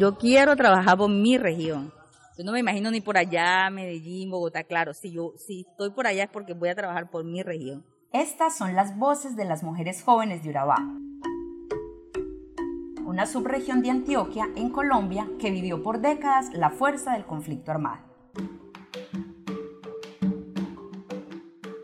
yo quiero trabajar por mi región. Yo no me imagino ni por allá, Medellín, Bogotá, claro, si yo si estoy por allá es porque voy a trabajar por mi región. Estas son las voces de las mujeres jóvenes de Urabá, una subregión de Antioquia en Colombia que vivió por décadas la fuerza del conflicto armado.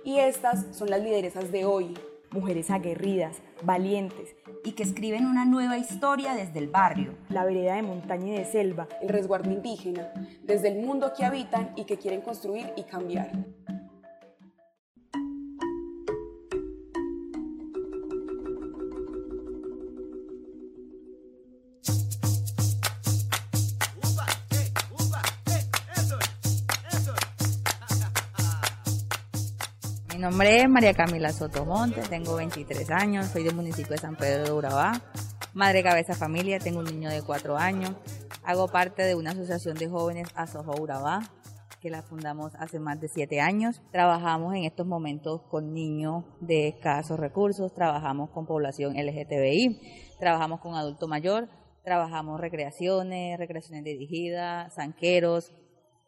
Y estas son las lideresas de hoy, mujeres aguerridas, valientes, y que escriben una nueva historia desde el barrio, la vereda de montaña y de selva, el resguardo indígena, desde el mundo que habitan y que quieren construir y cambiar. Mi nombre es María Camila Sotomonte, tengo 23 años, soy del municipio de San Pedro de Urabá, madre cabeza familia, tengo un niño de 4 años, hago parte de una asociación de jóvenes Asojo Urabá, que la fundamos hace más de 7 años. Trabajamos en estos momentos con niños de escasos recursos, trabajamos con población LGTBI, trabajamos con adulto mayor, trabajamos recreaciones, recreaciones dirigidas, zanqueros,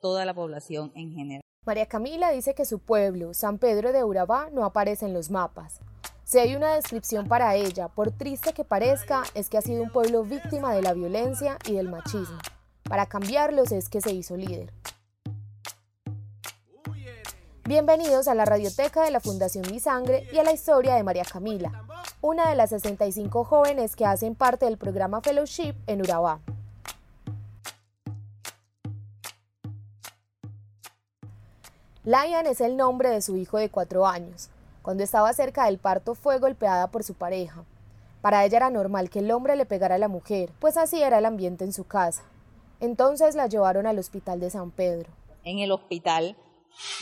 toda la población en general. María Camila dice que su pueblo, San Pedro de Urabá, no aparece en los mapas. Si hay una descripción para ella, por triste que parezca, es que ha sido un pueblo víctima de la violencia y del machismo. Para cambiarlos es que se hizo líder. Bienvenidos a la radioteca de la Fundación Mi Sangre y a la historia de María Camila, una de las 65 jóvenes que hacen parte del programa Fellowship en Urabá. Lion es el nombre de su hijo de cuatro años. Cuando estaba cerca del parto fue golpeada por su pareja. Para ella era normal que el hombre le pegara a la mujer, pues así era el ambiente en su casa. Entonces la llevaron al hospital de San Pedro. En el hospital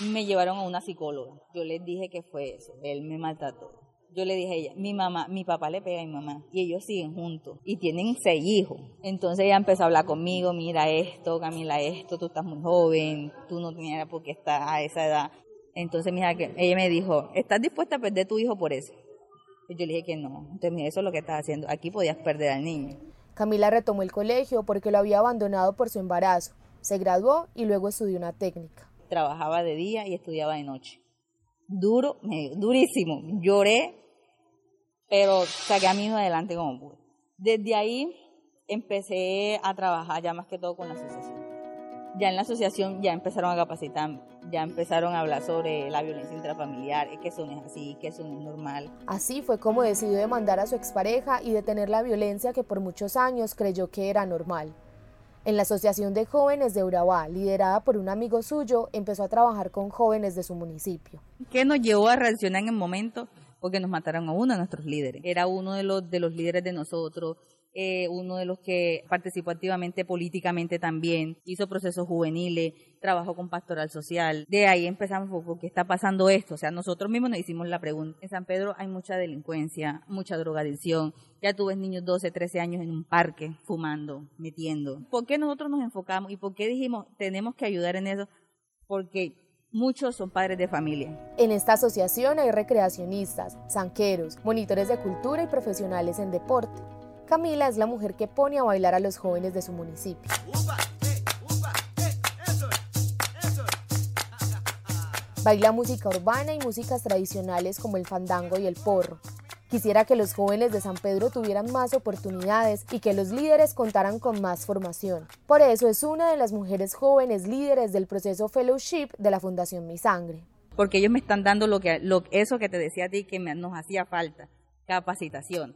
me llevaron a una psicóloga. Yo les dije que fue eso, él me maltrató yo le dije a ella, mi mamá, mi papá le pega a mi mamá y ellos siguen juntos y tienen seis hijos. Entonces ella empezó a hablar conmigo, mira esto, Camila esto, tú estás muy joven, tú no tenías por qué estar a esa edad. Entonces mira, que ella me dijo, ¿estás dispuesta a perder tu hijo por eso? Y yo le dije que no. Entonces mira, eso es lo que estás haciendo. Aquí podías perder al niño. Camila retomó el colegio porque lo había abandonado por su embarazo. Se graduó y luego estudió una técnica. Trabajaba de día y estudiaba de noche. Duro, durísimo. Lloré pero saqué a mi hijo adelante como pude. Desde ahí empecé a trabajar ya más que todo con la asociación. Ya en la asociación ya empezaron a capacitar, ya empezaron a hablar sobre la violencia intrafamiliar, que eso no es así, que eso no es normal. Así fue como decidió demandar a su expareja y detener la violencia que por muchos años creyó que era normal. En la Asociación de Jóvenes de Urabá, liderada por un amigo suyo, empezó a trabajar con jóvenes de su municipio. ¿Qué nos llevó a reaccionar en el momento? Porque nos mataron a uno de nuestros líderes. Era uno de los, de los líderes de nosotros, eh, uno de los que participó activamente políticamente también, hizo procesos juveniles, trabajó con pastoral social. De ahí empezamos, ¿por qué está pasando esto? O sea, nosotros mismos nos hicimos la pregunta. En San Pedro hay mucha delincuencia, mucha drogadicción. Ya tú ves niños 12, 13 años en un parque fumando, metiendo. ¿Por qué nosotros nos enfocamos y por qué dijimos tenemos que ayudar en eso? Porque Muchos son padres de familia. En esta asociación hay recreacionistas, zanqueros, monitores de cultura y profesionales en deporte. Camila es la mujer que pone a bailar a los jóvenes de su municipio. Baila música urbana y músicas tradicionales como el fandango y el porro. Quisiera que los jóvenes de San Pedro tuvieran más oportunidades y que los líderes contaran con más formación. Por eso es una de las mujeres jóvenes líderes del proceso Fellowship de la Fundación Mi Sangre. Porque ellos me están dando lo que, eso que te decía a ti que nos hacía falta, capacitación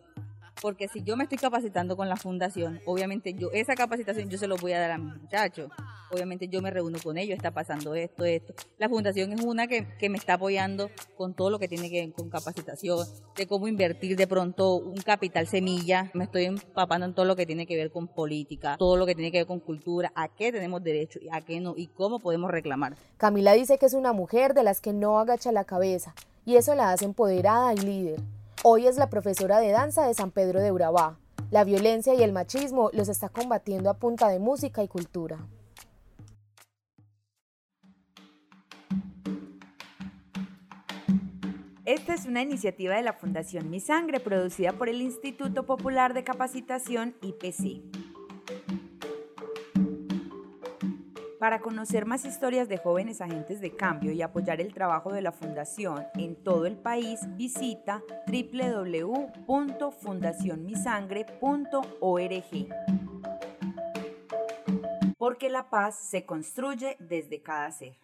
porque si yo me estoy capacitando con la fundación, obviamente yo esa capacitación yo se lo voy a dar a mis muchachos. Obviamente yo me reúno con ellos, está pasando esto, esto. La fundación es una que, que me está apoyando con todo lo que tiene que ver con capacitación, de cómo invertir de pronto un capital semilla. Me estoy empapando en todo lo que tiene que ver con política, todo lo que tiene que ver con cultura, a qué tenemos derecho y a qué no, y cómo podemos reclamar. Camila dice que es una mujer de las que no agacha la cabeza, y eso la hace empoderada y líder. Hoy es la profesora de danza de San Pedro de Urabá. La violencia y el machismo los está combatiendo a punta de música y cultura. Esta es una iniciativa de la Fundación Mi Sangre producida por el Instituto Popular de Capacitación IPC. Para conocer más historias de jóvenes agentes de cambio y apoyar el trabajo de la Fundación en todo el país, visita www.fundacionmisangre.org. Porque la paz se construye desde cada ser.